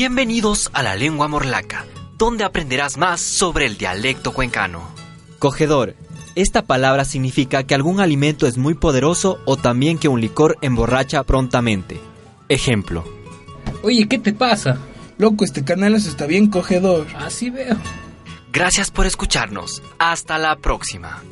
Bienvenidos a la lengua morlaca, donde aprenderás más sobre el dialecto cuencano. Cogedor. Esta palabra significa que algún alimento es muy poderoso o también que un licor emborracha prontamente. Ejemplo. Oye, ¿qué te pasa? Loco, este canal está bien cogedor. Así veo. Gracias por escucharnos. Hasta la próxima.